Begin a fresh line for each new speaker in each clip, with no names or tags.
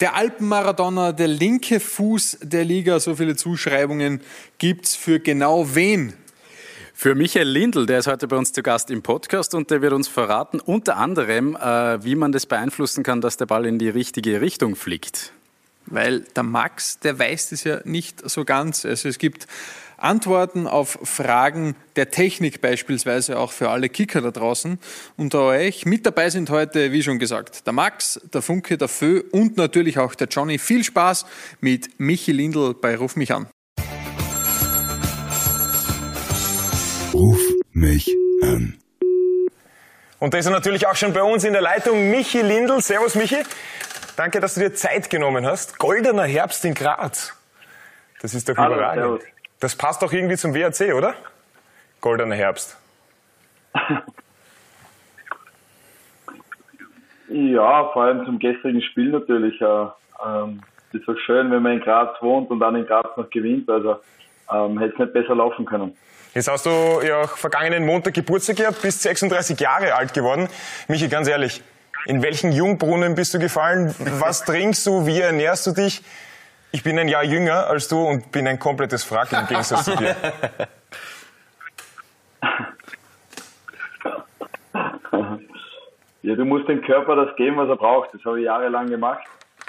Der Alpenmaradona, der linke Fuß der Liga, so viele Zuschreibungen gibt's für genau wen?
Für Michael Lindl, der ist heute bei uns zu Gast im Podcast und der wird uns verraten, unter anderem, äh, wie man das beeinflussen kann, dass der Ball in die richtige Richtung fliegt.
Weil der Max, der weiß das ja nicht so ganz. Also es gibt Antworten auf Fragen der Technik beispielsweise auch für alle Kicker da draußen unter euch. Mit dabei sind heute, wie schon gesagt, der Max, der Funke, der Fö und natürlich auch der Johnny. Viel Spaß mit Michi Lindl bei Ruf mich an.
Ruf mich an.
Und da ist er natürlich auch schon bei uns in der Leitung, Michi Lindl. Servus Michi. Danke, dass du dir Zeit genommen hast. Goldener Herbst in Graz. Das ist doch Hallo, überragend. Servus. Das passt doch irgendwie zum WRC, oder? Goldener Herbst.
ja, vor allem zum gestrigen Spiel natürlich. Äh, ähm, ist doch schön, wenn man in Graz wohnt und dann in Graz noch gewinnt. Also ähm, hätte es nicht besser laufen können.
Jetzt hast du ja auch vergangenen Montag Geburtstag gehabt, bist 36 Jahre alt geworden. Michi, ganz ehrlich, in welchen Jungbrunnen bist du gefallen? Was trinkst du? Wie ernährst du dich? Ich bin ein Jahr jünger als du und bin ein komplettes Frack im Gegensatz zu dir.
Ja, du musst dem Körper das geben, was er braucht. Das habe ich jahrelang gemacht.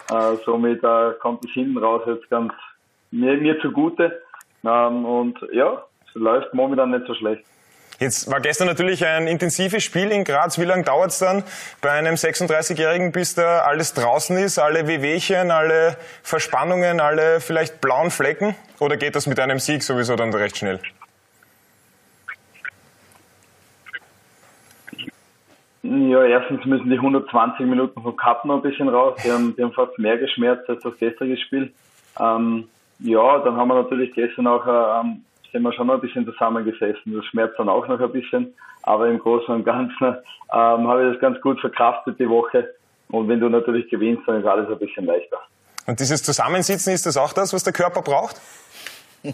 Äh, somit äh, kommt es hinten raus jetzt ganz mir, mir zugute. Ähm, und ja, es läuft momentan nicht so schlecht.
Jetzt war gestern natürlich ein intensives Spiel in Graz. Wie lange dauert es dann bei einem 36-Jährigen, bis da alles draußen ist, alle Wehwehchen, alle Verspannungen, alle vielleicht blauen Flecken? Oder geht das mit einem Sieg sowieso dann recht schnell?
Ja, erstens müssen die 120 Minuten vom Cup noch ein bisschen raus. Die haben, die haben fast mehr geschmerzt als das gestrige Spiel. Ähm, ja, dann haben wir natürlich gestern auch ähm, sind wir schon ein bisschen zusammengesessen. Das schmerzt dann auch noch ein bisschen. Aber im Großen und Ganzen ähm, habe ich das ganz gut verkraftet die Woche. Und wenn du natürlich gewinnst, dann ist alles ein bisschen leichter.
Und dieses Zusammensitzen, ist das auch das, was der Körper braucht?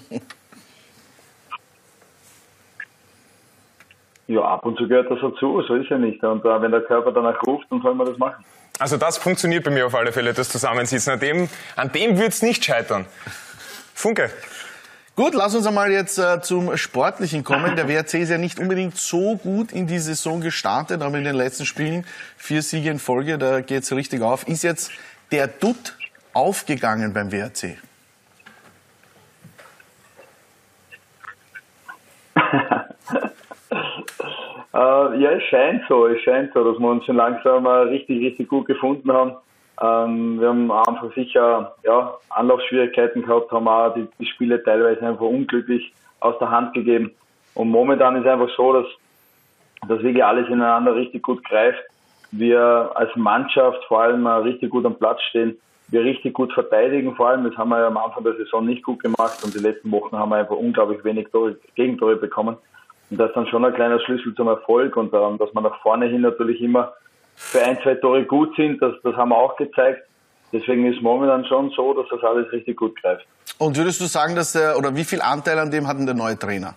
ja, ab und zu gehört das dazu, so ist ja nicht. Und äh, wenn der Körper danach ruft, dann soll man das machen.
Also das funktioniert bei mir auf alle Fälle, das Zusammensitzen. An dem, an dem wird es nicht scheitern. Funke.
Gut, lass uns einmal jetzt äh, zum Sportlichen kommen. Der WRC ist ja nicht unbedingt so gut in die Saison gestartet, aber in den letzten Spielen vier Siege in Folge, da geht's richtig auf. Ist jetzt der Dutt aufgegangen beim WRC?
äh, ja, es scheint so, es scheint so, dass wir uns schon langsam äh, richtig, richtig gut gefunden haben. Ähm, wir haben am Anfang sicher ja, Anlaufschwierigkeiten gehabt, haben auch die, die Spiele teilweise einfach unglücklich aus der Hand gegeben. Und momentan ist einfach so, dass, dass wirklich alles ineinander richtig gut greift. Wir als Mannschaft vor allem richtig gut am Platz stehen. Wir richtig gut verteidigen vor allem. Das haben wir ja am Anfang der Saison nicht gut gemacht und die letzten Wochen haben wir einfach unglaublich wenig Tore, Gegentore bekommen. Und das ist dann schon ein kleiner Schlüssel zum Erfolg und ähm, dass man nach vorne hin natürlich immer für ein, zwei Tore gut sind. Das, das haben wir auch gezeigt. Deswegen ist momentan schon so, dass das alles richtig gut greift.
Und würdest du sagen, dass der, oder wie viel Anteil an dem hat denn der neue Trainer?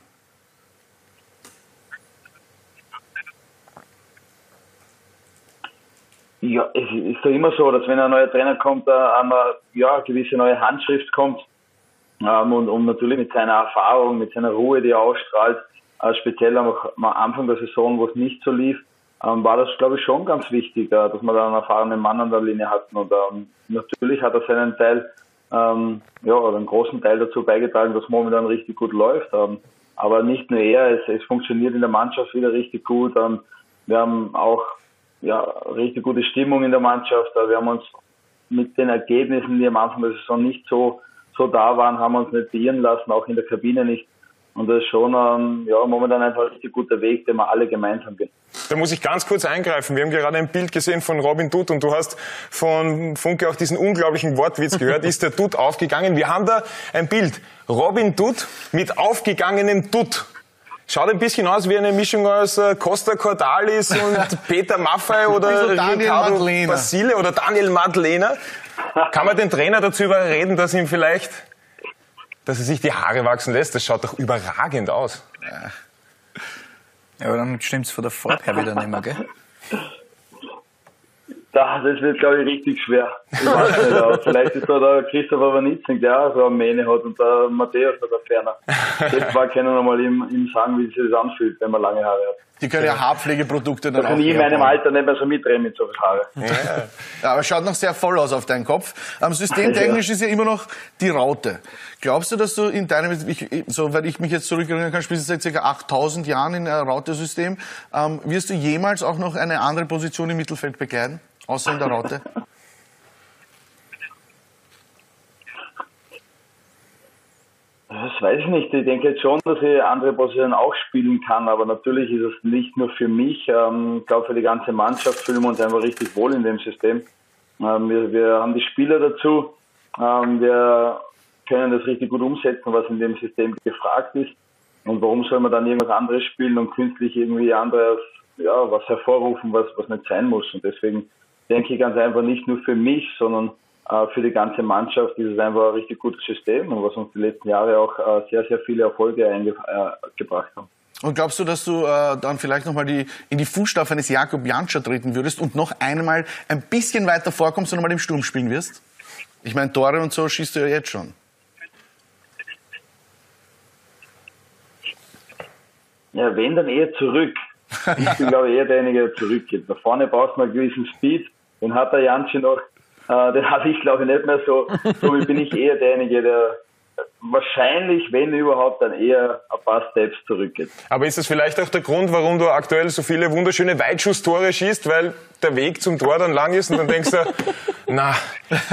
Ja, es ist ja immer so, dass wenn ein neuer Trainer kommt, eine, ja, eine gewisse neue Handschrift kommt. Ähm, und, und natürlich mit seiner Erfahrung, mit seiner Ruhe, die er ausstrahlt, äh, speziell am, am Anfang der Saison, wo es nicht so lief, ähm, war das, glaube ich, schon ganz wichtig, äh, dass man da einen erfahrenen Mann an der Linie hatten. Und ähm, natürlich hat er seinen Teil, ähm, ja, oder einen großen Teil dazu beigetragen, dass momentan richtig gut läuft. Ähm, aber nicht nur er, es, es funktioniert in der Mannschaft wieder richtig gut. Ähm, wir haben auch ja, richtig gute Stimmung in der Mannschaft. Äh, wir haben uns mit den Ergebnissen, die am Anfang der Saison nicht so, so da waren, haben wir uns nicht beirren lassen, auch in der Kabine nicht. Und das ist schon ähm, ja, momentan einfach ein richtig guter Weg, den wir alle gemeinsam gehen.
Da muss ich ganz kurz eingreifen. Wir haben gerade ein Bild gesehen von Robin Dutt und du hast von Funke auch diesen unglaublichen Wortwitz gehört. Ist der Dutt aufgegangen? Wir haben da ein Bild. Robin Dutt mit aufgegangenem Dutt. Schaut ein bisschen aus wie eine Mischung aus äh, Costa Cordalis und Peter Maffei oder Ricardo Basile oder Daniel Madlena. Kann man den Trainer dazu überreden, dass ihm vielleicht dass er sich die Haare wachsen lässt. Das schaut doch überragend aus.
Ja, aber dann stimmt's von der Farbe her wieder nicht mehr, gell?
Da, das wird, glaube ich, richtig schwer. Ich weiß nicht, aber vielleicht ist da der Christopher Wanitzing, der auch so eine Mähne hat und der Matthäus oder der Ferner. Das war können wir mal ihm, ihm sagen, wie sich das anfühlt, wenn man lange Haare hat.
Die können ja Haarpflegeprodukte
Da
dann auch
kann ich in meinem. Alter nicht mehr so mitreden mit so viel Haare.
Ja, aber schaut noch sehr voll aus auf deinen Kopf. Ähm, systemtechnisch ist ja immer noch die Raute. Glaubst du, dass du in deinem, ich, soweit ich mich jetzt zurückerinnern kann, spielst du seit ca. 8000 Jahren in einem Raute-System. Ähm, wirst du jemals auch noch eine andere Position im Mittelfeld bekleiden? Außer in der Raute?
Das weiß ich nicht. Ich denke jetzt schon, dass ich andere Positionen auch spielen kann, aber natürlich ist es nicht nur für mich. Ähm, ich glaube, für die ganze Mannschaft fühlen wir uns einfach richtig wohl in dem System. Ähm, wir, wir haben die Spieler dazu. Ähm, wir können das richtig gut umsetzen, was in dem System gefragt ist. Und warum soll man dann irgendwas anderes spielen und künstlich irgendwie anderes, ja, was hervorrufen, was, was nicht sein muss? Und deswegen denke ich ganz einfach nicht nur für mich, sondern äh, für die ganze Mannschaft ist es einfach ein richtig gutes System und was uns die letzten Jahre auch äh, sehr, sehr viele Erfolge eingebracht haben.
Und glaubst du, dass du äh, dann vielleicht nochmal die, in die Fußstapfen eines Jakob Janscher treten würdest und noch einmal ein bisschen weiter vorkommst und nochmal im Sturm spielen wirst? Ich meine, Tore und so schießt du ja jetzt schon.
Ja, wenn dann eher zurück. Ich bin, glaube ich, eher derjenige, der zurückgeht. Da vorne brauchst du einen gewissen Speed. Den hat der Janschi noch. Äh, den habe ich, glaube ich, nicht mehr so. Somit bin ich eher derjenige, der wahrscheinlich, wenn überhaupt, dann eher ein paar Steps zurückgeht.
Aber ist das vielleicht auch der Grund, warum du aktuell so viele wunderschöne Weitschusstore schießt, weil der Weg zum Tor dann lang ist und dann denkst du, na,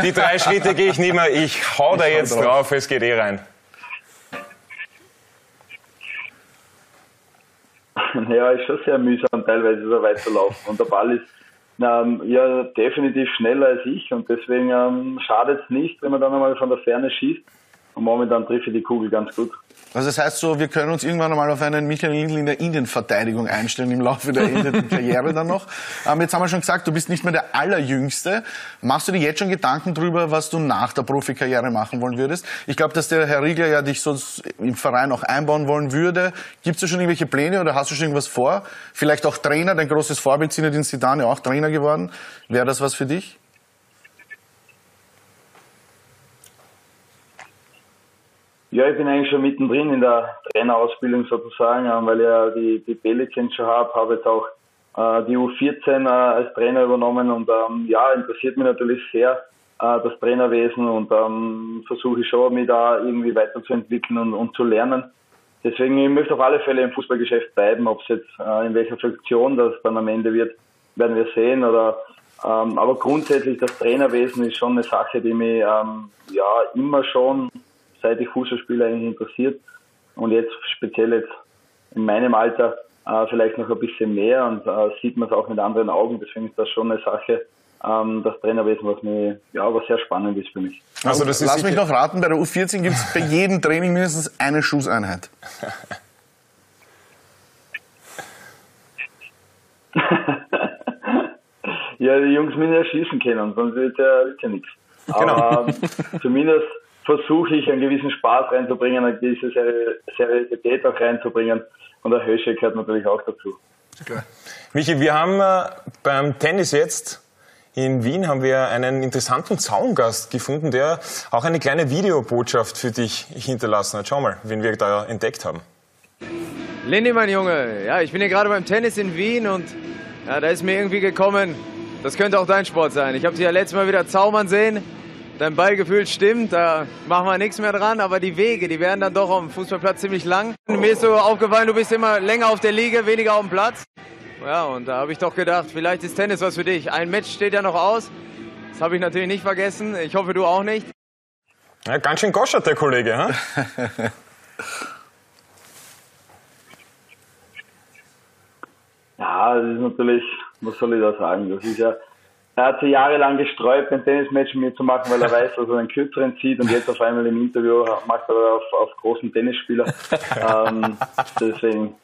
die drei Schritte gehe ich nicht mehr, ich hau da jetzt drauf, es geht eh rein.
Ja, ist schon sehr mühsam, teilweise so weit zu laufen. Und der Ball ist ähm, ja definitiv schneller als ich und deswegen ähm, schadet es nicht, wenn man dann einmal von der Ferne schießt. Und momentan ich die Kugel ganz gut.
Also das heißt so, wir können uns irgendwann einmal auf einen Michael Lindl in der Innenverteidigung einstellen im Laufe der endeten Karriere dann noch. Ähm, jetzt haben wir schon gesagt, du bist nicht mehr der Allerjüngste. Machst du dir jetzt schon Gedanken drüber, was du nach der Profikarriere machen wollen würdest? Ich glaube, dass der Herr Riegler ja dich sonst im Verein auch einbauen wollen würde. Gibt es da schon irgendwelche Pläne oder hast du schon irgendwas vor? Vielleicht auch Trainer, dein großes Vorbild Zinedine Zidane, auch Trainer geworden. Wäre das was für dich?
Ja, ich bin eigentlich schon mittendrin in der Trainerausbildung sozusagen, ähm, weil ich ja die, die B-Lizenz schon habe, habe jetzt auch äh, die U14 äh, als Trainer übernommen und ähm, ja, interessiert mich natürlich sehr äh, das Trainerwesen und ähm, versuche ich schon, mich da irgendwie weiterzuentwickeln und, und zu lernen. Deswegen, ich möchte auf alle Fälle im Fußballgeschäft bleiben, ob es jetzt äh, in welcher Funktion das dann am Ende wird, werden wir sehen. Oder ähm, aber grundsätzlich das Trainerwesen ist schon eine Sache, die mich ähm, ja immer schon seit ich Fußball spiele, eigentlich interessiert. Und jetzt speziell jetzt in meinem Alter äh, vielleicht noch ein bisschen mehr und äh, sieht man es auch mit anderen Augen. Deswegen ist das schon eine Sache, ähm, das Trainerwesen, was mir, ja, was sehr spannend ist für mich.
Also das ist
Lass mich noch raten, bei der U14 gibt es bei jedem Training mindestens eine Schusseinheit.
Ja, die Jungs müssen ja schießen können, sonst wird ja, ja nichts. Aber ähm, zumindest versuche ich einen gewissen Spaß reinzubringen, eine gewisse Seri- Seriosität auch reinzubringen. Und der Hösche gehört natürlich auch dazu.
Michi, wir haben äh, beim Tennis jetzt in Wien haben wir einen interessanten Zaungast gefunden, der auch eine kleine Videobotschaft für dich hinterlassen hat. Schau mal, wen wir da entdeckt haben.
Lindy, mein Junge, ja, ich bin hier gerade beim Tennis in Wien und ja, da ist mir irgendwie gekommen, das könnte auch dein Sport sein. Ich habe dich ja letztes Mal wieder zaubern sehen. Dein Ballgefühl stimmt, da machen wir nichts mehr dran, aber die Wege, die werden dann doch am Fußballplatz ziemlich lang. Mir ist so aufgefallen, du bist immer länger auf der Liege, weniger auf dem Platz. Ja, und da habe ich doch gedacht, vielleicht ist Tennis was für dich. Ein Match steht ja noch aus. Das habe ich natürlich nicht vergessen. Ich hoffe, du auch nicht.
Ja, ganz schön goschert, der Kollege. Hm?
Ja, das ist natürlich, was soll ich da sagen? Das ist ja, er hat sich jahrelang gesträubt, ein Tennismatch mit mir zu machen, weil er weiß, dass er einen kürzeren zieht und jetzt auf einmal im Interview macht er auf, auf großen Tennisspieler. ähm, deswegen,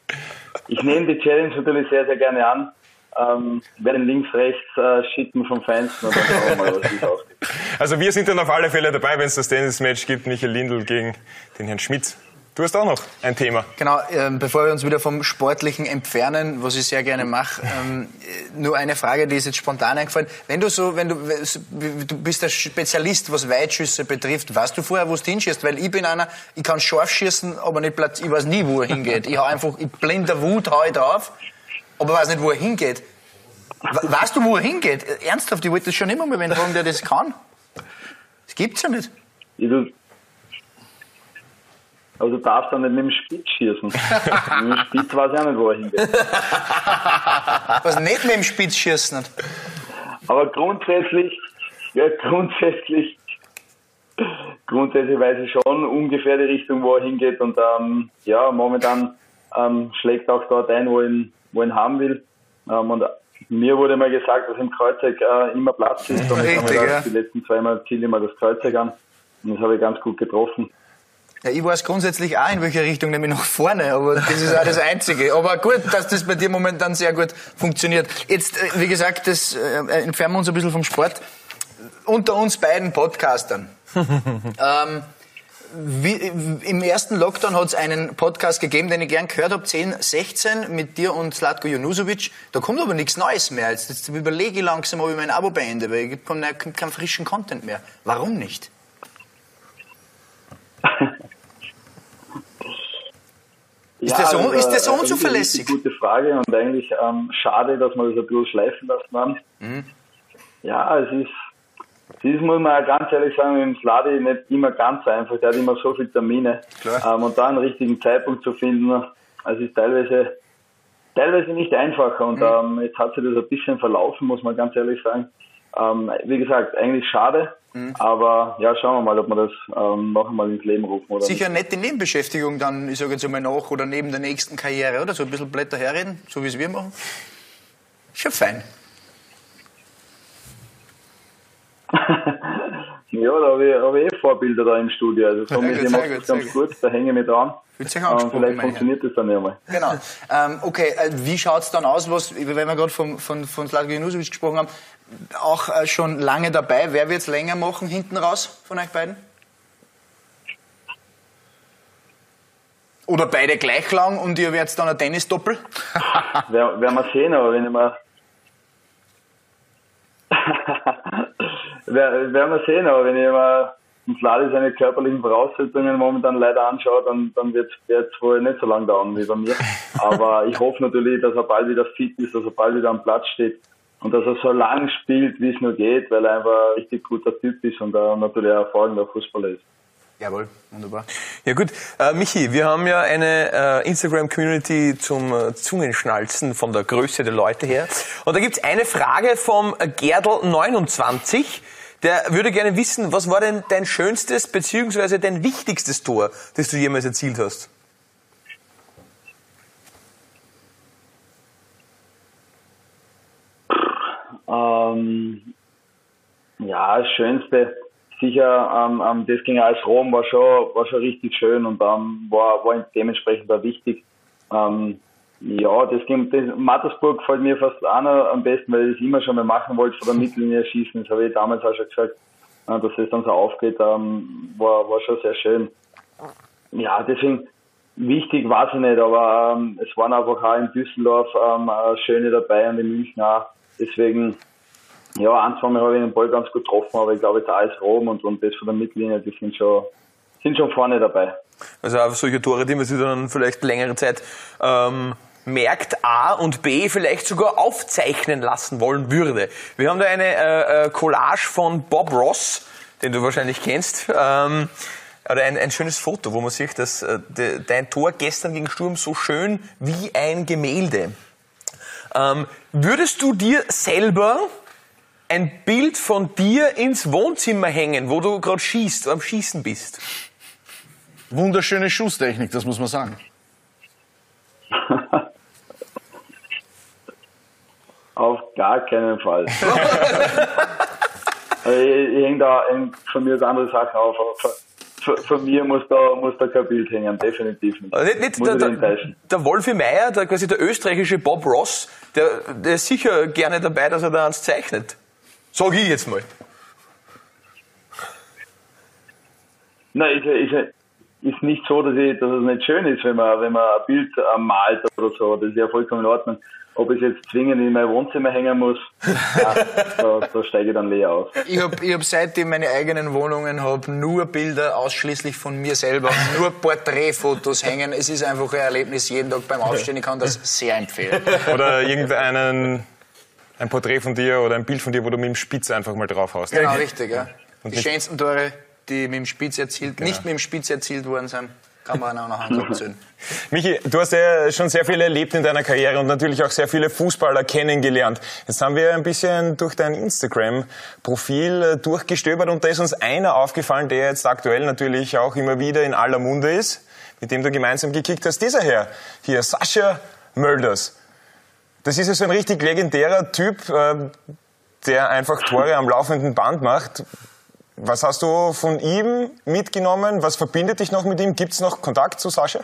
ich nehme die Challenge natürlich sehr, sehr gerne an. Ähm, werde ihn links, rechts äh, schicken vom Feinsten und dann schauen wir mal, was es ausgeht.
Also wir sind dann auf alle Fälle dabei, wenn es das Tennismatch gibt. Michael Lindl gegen den Herrn Schmidt. Du hast auch noch ein Thema.
Genau, ähm, bevor wir uns wieder vom Sportlichen entfernen, was ich sehr gerne mache, ähm, nur eine Frage, die ist jetzt spontan eingefallen. Wenn du so, wenn du, du bist der Spezialist, was Weitschüsse betrifft, weißt du vorher, wo du hinschießt? Weil ich bin einer, ich kann scharf schießen, aber nicht platz, ich weiß nie, wo er hingeht. Ich hau einfach, ich blinder Wut hau ich drauf, aber weiß nicht, wo er hingeht. We- Weißt du, wo er hingeht? Ernsthaft, ich wollte das schon immer mal wen fragen, der das kann. Das gibt's ja nicht.
Ich, du, aber du darfst dann nicht mit dem Spitz schießen. mit dem Spitz weiß ich auch nicht, wo er hingeht.
Was nicht mit dem Spitz schießen.
Aber grundsätzlich, ja, grundsätzlich, grundsätzlich weiß ich schon ungefähr die Richtung, wo er hingeht. Und ähm, ja, momentan ähm, schlägt auch dort ein, wo ich ihn, wo ich ihn haben will. Ähm, und mir wurde mal gesagt, dass im Kreuzeug äh, immer Platz ist. Und ich
Richtig,
habe mir
ja.
die letzten zweimal ziele ich mal das Kreuzeug an. Und das habe ich ganz gut getroffen.
Ja, ich weiß grundsätzlich auch in welche Richtung, nämlich nach vorne, aber das ist auch das Einzige. Aber gut, dass das bei dir momentan sehr gut funktioniert. Jetzt, äh, wie gesagt, das äh, entfernen wir uns ein bisschen vom Sport. Unter uns beiden Podcastern. ähm, wie, Im ersten Lockdown hat es einen Podcast gegeben, den ich gern gehört habe, 10, 16, mit dir und Slatko Junusovic. Da kommt aber nichts Neues mehr. Jetzt, jetzt überlege ich langsam, ob ich mein Abo beende, weil es kommt kein, kein frischen Content mehr. Warum nicht? Ist der so- ist der so
eine
unzuverlässig?
richtig Gute Frage und eigentlich ähm, schade, dass wir das ein bisschen schleifen lassen haben.
Mhm.
Ja, es ist, es ist, muss man ja ganz ehrlich sagen, mit dem Sladi nicht immer ganz einfach. Der hat immer so viele Termine. Ähm, und da einen richtigen Zeitpunkt zu finden, es ist teilweise, teilweise nicht einfacher. Und
Mhm.
ähm, jetzt hat sich das ein bisschen verlaufen, muss man ganz ehrlich sagen. Ähm, wie gesagt, eigentlich schade.
Mhm.
Aber ja, schauen wir mal, ob wir das ähm, noch einmal ins Leben rufen oder
Sicher eine nette Nebenbeschäftigung dann, ich sage jetzt einmal nach oder neben der nächsten Karriere, oder? So ein bisschen Blätter herreden, so wie es wir machen. Schon fein.
Ja, da habe ich, hab ich eh Vorbilder da im Studio. Also
gut, sehr
mache
gut,
das ganz
sehr
gut, da hänge ich mich dran.
Fühlt sich
Ähm, vielleicht funktioniert das dann ja mal.
Genau. Ähm, okay, äh, wie schaut's dann aus, was, wenn wir gerade von, von, von Slatko Junusovic gesprochen haben, auch äh, schon lange dabei. Wer wird's länger machen hinten raus von euch beiden? Oder beide gleich lang und ihr werdet dann ein Tennis-Doppel?
Wer- Werden wir sehen, aber wenn ich mal. Wer- Werden wir sehen, aber wenn ich mal Sladi seine körperlichen Voraussetzungen momentan leider anschaue, dann, dann wird es wohl nicht so lange dauern wie bei mir. Aber ich hoffe natürlich, dass er bald wieder fit ist, dass er bald wieder am Platz steht und dass er so lang spielt, wie es nur geht, weil er einfach ein richtig guter Typ ist und er natürlich ein hervorragender Fußballer ist.
Jawohl, wunderbar.
Ja gut, äh, Michi, wir haben ja eine äh, Instagram-Community zum äh, Zungenschnalzen von der Größe der Leute her. Und da gibt's eine Frage vom Gerdl29. Der würde gerne wissen, was war denn dein schönstes beziehungsweise dein wichtigstes Tor, das du jemals erzielt hast?
Ähm, ja, das Schönste, sicher, ähm, ähm, das gegen AS Rom war schon, war schon richtig schön und ähm, war, war dementsprechend auch wichtig. Ähm, ja, das ging, das, Mattersburg gefällt mir fast auch noch am besten, weil ich das immer schon mal machen wollte, vor der Mittellinie schießen. Das habe ich damals auch schon gesagt, dass es dann so aufgeht, ähm, war, war schon sehr schön. Ja, deswegen, wichtig weiß ich nicht, aber ähm, es waren einfach auch in Düsseldorf ähm, äh, schöne dabei und in München auch. Deswegen, ja, Mal habe ich den Ball ganz gut getroffen, aber ich glaube jetzt alles Rom und, und das von der Mittellinie, die sind schon, sind schon vorne dabei.
Also solche Tore, die man sich dann vielleicht längere Zeit ähm, merkt, A und B vielleicht sogar aufzeichnen lassen wollen würde. Wir haben da eine äh, äh, Collage von Bob Ross, den du wahrscheinlich kennst. Ähm, oder ein, ein schönes Foto, wo man sieht, dass äh, de, dein Tor gestern gegen Sturm so schön wie ein Gemälde. Ähm, würdest du dir selber ein Bild von dir ins Wohnzimmer hängen, wo du gerade schießt, am Schießen bist?
Wunderschöne Schusstechnik, das muss man sagen.
Auf gar keinen Fall. Also ich, ich hänge da von mir andere Sachen auf. Von, mir muss da, muss da kein Bild hängen, definitiv nicht.
Also nicht, nicht
muss
der, der, der Wolfi Meier, der quasi der österreichische Bob Ross, der, der ist sicher gerne dabei, dass er da eins zeichnet. Sag ich jetzt mal.
Nein, ich, ich, ist nicht so, dass, ich, dass es nicht schön ist, wenn man, wenn man ein Bild äh, malt oder so. Das ist ja vollkommen in Ordnung. Ob ich es jetzt zwingend in mein Wohnzimmer hängen muss, ja, da, da steige ich dann leer aus.
Ich habe ich hab seitdem meine eigenen Wohnungen habe nur Bilder ausschließlich von mir selber, nur Porträtfotos hängen. Es ist einfach ein Erlebnis jeden Tag beim Aufstehen. Ich kann das sehr empfehlen.
Oder irgendeinen ein Porträt von dir oder ein Bild von dir, wo du mit dem Spitz einfach mal drauf haust.
Genau, richtig, ja. Die schönsten Tore, die mit dem Spitz erzielt, nicht mit dem Spitz erzielt worden sind, kann man auch noch Hand abzählen.
Michi, du hast ja schon sehr viel erlebt in deiner Karriere und natürlich auch sehr viele Fußballer kennengelernt. Jetzt haben wir ein bisschen durch dein Instagram-Profil äh, durchgestöbert und da ist uns einer aufgefallen, der jetzt aktuell natürlich auch immer wieder in aller Munde ist, mit dem du gemeinsam gekickt hast. Dieser Herr hier, Sascha Mölders. Das ist ja so ein richtig legendärer Typ, äh, der einfach Tore am laufenden Band macht. Was hast du von ihm mitgenommen? Was verbindet dich noch mit ihm? Gibt es noch Kontakt zu Sascha?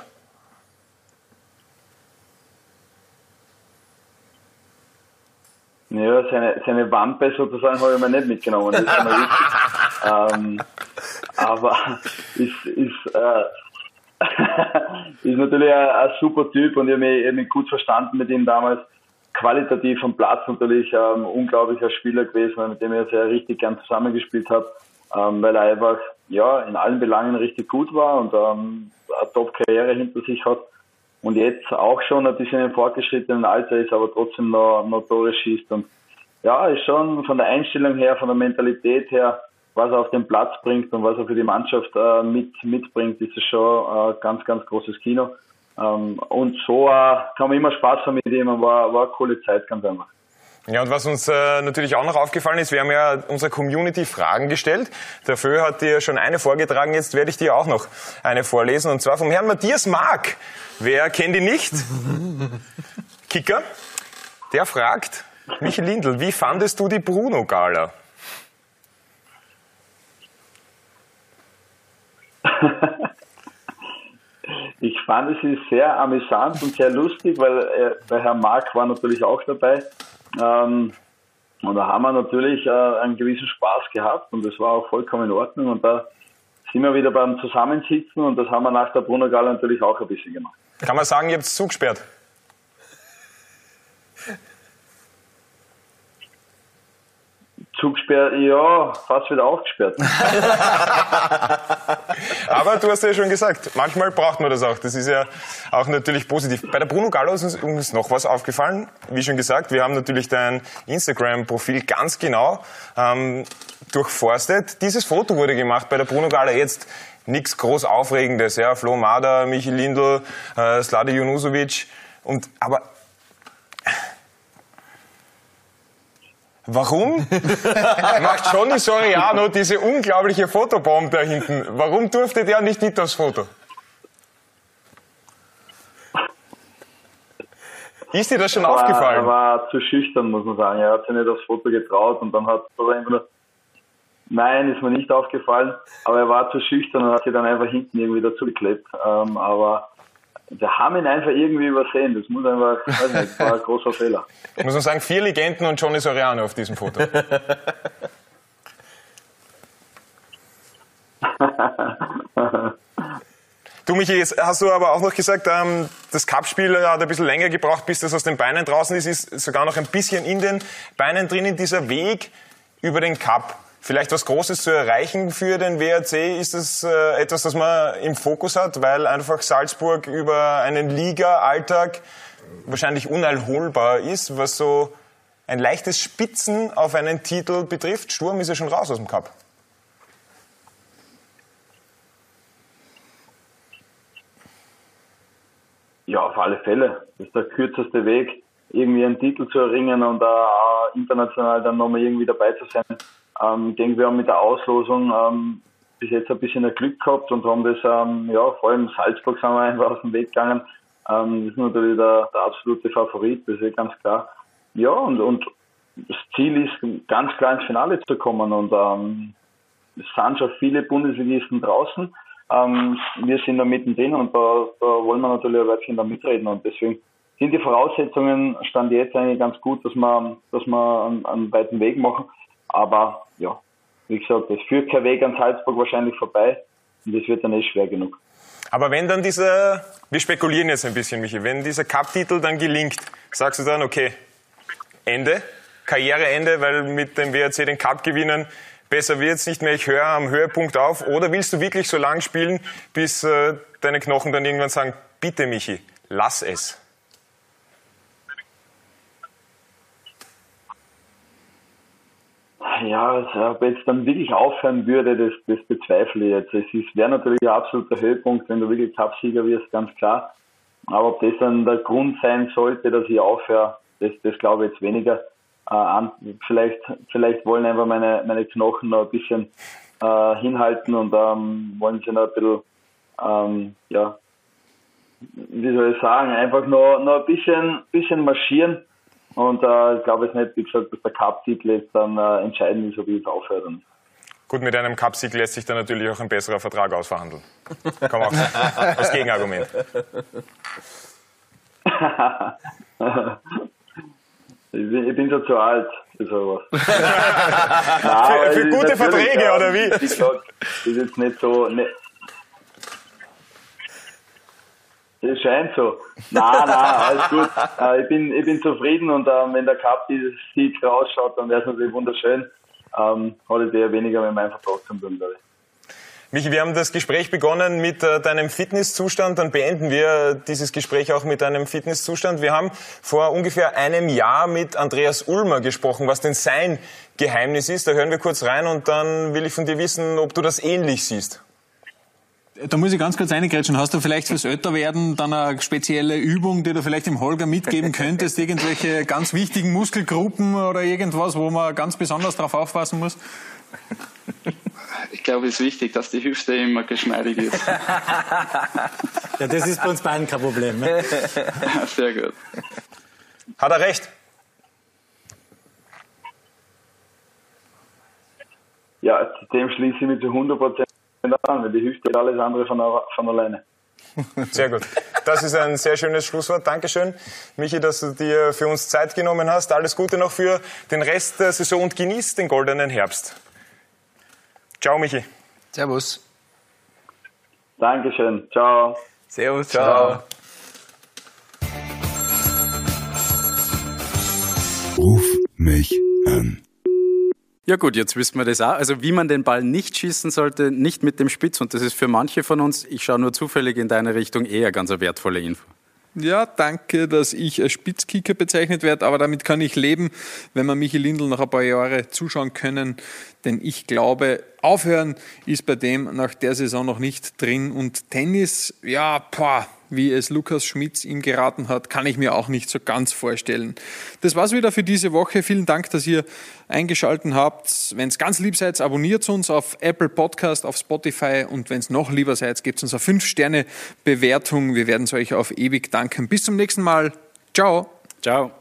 Ja, seine, seine Wampe sozusagen habe ich mir nicht mitgenommen. Das ist ähm, aber ist, ist, äh, ist natürlich ein, ein, super Typ und ich habe mich, hab mich, gut verstanden mit ihm damals. Qualitativ am Platz natürlich ähm, unglaublicher Spieler gewesen, mit dem ich sehr richtig gern zusammengespielt habe, ähm, weil er einfach ja in allen Belangen richtig gut war und ähm, eine Top-Karriere hinter sich hat und jetzt auch schon ein bisschen im fortgeschrittenen Alter ist, aber trotzdem noch, noch Tore schießt. Und ja, ist schon von der Einstellung her, von der Mentalität her, was er auf den Platz bringt und was er für die Mannschaft äh, mit, mitbringt, ist es schon äh, ganz, ganz großes Kino. Ähm, und so äh, kann man immer Spaß haben mit ihm, war, war eine coole Zeit, ganz einfach.
Ja, und was uns äh, natürlich auch noch aufgefallen ist, wir haben ja unserer Community Fragen gestellt. Dafür hat dir schon eine vorgetragen, jetzt werde ich dir auch noch eine vorlesen, und zwar vom Herrn Matthias Mark. Wer kennt ihn nicht? Kicker. Der fragt, Michael Lindl, wie fandest du die Bruno-Gala?
ich fand es sehr amüsant und sehr lustig, weil äh, der Herr Mark war natürlich auch dabei. Ähm, und da haben wir natürlich äh, einen gewissen Spaß gehabt und das war auch vollkommen in Ordnung. Und da sind wir wieder beim Zusammensitzen und das haben wir nach der Brunner Gala natürlich auch ein bisschen gemacht.
Kann man sagen, ihr habt Zug gesperrt?
Zugesperrt, ja, fast wieder aufgesperrt.
Aber du hast ja schon gesagt, manchmal braucht man das auch. Das ist ja auch natürlich positiv. Bei der Bruno Gallo ist uns noch was aufgefallen. Wie schon gesagt, wir haben natürlich dein Instagram-Profil ganz genau ähm, durchforstet. Dieses Foto wurde gemacht bei der Bruno Gallo jetzt nichts groß Aufregendes. Ja, Flo Mader, Michi Lindl, äh, Slade Junusovic. Und, aber Warum macht Johnny Soriano diese unglaubliche Fotobombe da hinten? Warum durfte der nicht mit aufs Foto? Ist dir das schon
er war,
aufgefallen?
Er war zu schüchtern, muss man sagen. Er hat sich nicht aufs Foto getraut und dann hat er einfach nur Nein, ist mir nicht aufgefallen, aber er war zu schüchtern und hat sich dann einfach hinten irgendwie dazugeklebt. Ähm, aber wir haben ihn einfach irgendwie übersehen. Das muss einfach, weiß nicht, war ein großer Fehler.
Muss man sagen, vier Legenden und Johnny Soriano auf diesem Foto. Du, Michi, jetzt hast du aber auch noch gesagt, ähm, das Cup-Spiel hat ein bisschen länger gebraucht, bis das aus den Beinen draußen ist, ist sogar noch ein bisschen in den Beinen drin, in dieser Weg über den Cup vielleicht was Großes zu erreichen für den WRC? Ist das äh, etwas, das man im Fokus hat, weil einfach Salzburg über einen Liga-Alltag wahrscheinlich unerholbar ist, was so ein leichtes Spitzen auf einen Titel betrifft? Sturm ist ja schon raus aus dem Cup.
Ja, auf alle Fälle. Das ist der kürzeste Weg, irgendwie einen Titel zu erringen und uh, international dann nochmal irgendwie dabei zu sein. Ähm, ich denke, wir haben mit der Auslosung ähm, bis jetzt ein bisschen Glück gehabt und haben das, ähm, ja, vor allem Salzburg sind wir einfach aus dem Weg gegangen. Ähm, das ist natürlich der, der absolute Favorit, das ist ganz klar. Ja, und, und das Ziel ist, ganz klar ins Finale zu kommen und ähm, es sind schon viele Bundesligisten draußen. Ähm, wir sind da mittendrin und da, da wollen wir natürlich ein Wörtchen da mitreden und deswegen sind die Voraussetzungen stand jetzt eigentlich ganz gut, dass wir, dass wir einen, einen weiten Weg machen. Aber ja, wie gesagt, es führt kein Weg an Salzburg wahrscheinlich vorbei und das wird dann eh schwer genug.
Aber wenn dann dieser, wir spekulieren jetzt ein bisschen, Michi, wenn dieser Cup-Titel dann gelingt, sagst du dann, okay, Ende, Karriereende, weil mit dem WRC den Cup gewinnen, besser wird's nicht mehr, ich höre am Höhepunkt auf? Oder willst du wirklich so lang spielen, bis äh, deine Knochen dann irgendwann sagen, bitte Michi, lass es?
Ja, also, ob jetzt dann wirklich aufhören würde, das, das bezweifle ich jetzt. Es wäre natürlich ein absoluter Höhepunkt, wenn du wirklich Cupsieger wirst, ganz klar. Aber ob das dann der Grund sein sollte, dass ich aufhöre, das, das glaube ich jetzt weniger. Äh, an, vielleicht, vielleicht wollen einfach meine, meine Knochen noch ein bisschen äh, hinhalten und ähm, wollen sie noch ein bisschen, ähm, ja, wie soll ich sagen, einfach noch, noch ein bisschen, bisschen marschieren und äh, ich glaube jetzt nicht, wie gesagt, dass der Cup-Titel jetzt dann äh, entscheidend ist, ob ich es aufhöre.
Gut, mit einem Cup-Sieg lässt sich dann natürlich auch ein besserer Vertrag ausverhandeln. Komm auch als Gegenargument.
ich, bin, ich bin schon zu alt für sowas.
Nein, für, für gute Verträge, oder wie?
Wie gesagt, ist jetzt nicht so... Nicht, Das scheint so. Nein, nein, alles gut. Äh, ich, bin, ich bin zufrieden und ähm, wenn der Cup dieses Sieg rausschaut, dann wäre es natürlich wunderschön. Ähm, hat es eher weniger mit meinem Vertrag zu tun, glaube ich.
Michi, wir haben das Gespräch begonnen mit äh, deinem Fitnesszustand, dann beenden wir dieses Gespräch auch mit deinem Fitnesszustand. Wir haben vor ungefähr einem Jahr mit Andreas Ulmer gesprochen, was denn sein Geheimnis ist. Da hören wir kurz rein und dann will ich von dir wissen, ob du das ähnlich siehst.
Da muss ich ganz kurz eingrätschen. Hast du vielleicht fürs Älterwerden dann eine spezielle Übung, die du vielleicht dem Holger mitgeben könntest? Irgendwelche ganz wichtigen Muskelgruppen oder irgendwas, wo man ganz besonders darauf aufpassen muss?
Ich glaube, es ist wichtig, dass die Hüfte immer geschmeidig ist.
ja, das ist bei uns beiden kein Problem. Ne?
Sehr gut.
Hat er recht?
Ja, dem schließe ich mich zu 100 Prozent an, weil die Hüfte ist alles andere von, von alleine.
Sehr gut. Das ist ein sehr schönes Schlusswort. Dankeschön, Michi, dass du dir für uns Zeit genommen hast. Alles Gute noch für den Rest der Saison und genieß den goldenen Herbst. Ciao, Michi.
Servus.
Dankeschön. Ciao.
Servus. Ciao.
Ruf mich an.
Ja gut, jetzt wissen wir das auch. Also wie man den Ball nicht schießen sollte, nicht mit dem Spitz. Und das ist für manche von uns, ich schaue nur zufällig in deine Richtung, eher ganz eine wertvolle Info.
Ja, danke, dass ich als Spitzkicker bezeichnet werde, aber damit kann ich leben, wenn wir Michi Lindl noch ein paar Jahre zuschauen können. Denn ich glaube, aufhören ist bei dem nach der Saison noch nicht drin. Und Tennis, ja, boah, wie es Lukas Schmitz ihm geraten hat, kann ich mir auch nicht so ganz vorstellen. Das war's wieder für diese Woche. Vielen Dank, dass ihr eingeschalten habt. Wenn es ganz lieb seid, abonniert uns auf Apple Podcast, auf Spotify und wenn es noch lieber seid, gebt uns eine 5-Sterne-Bewertung. Wir werden es euch auf ewig danken. Bis zum nächsten Mal. Ciao.
Ciao.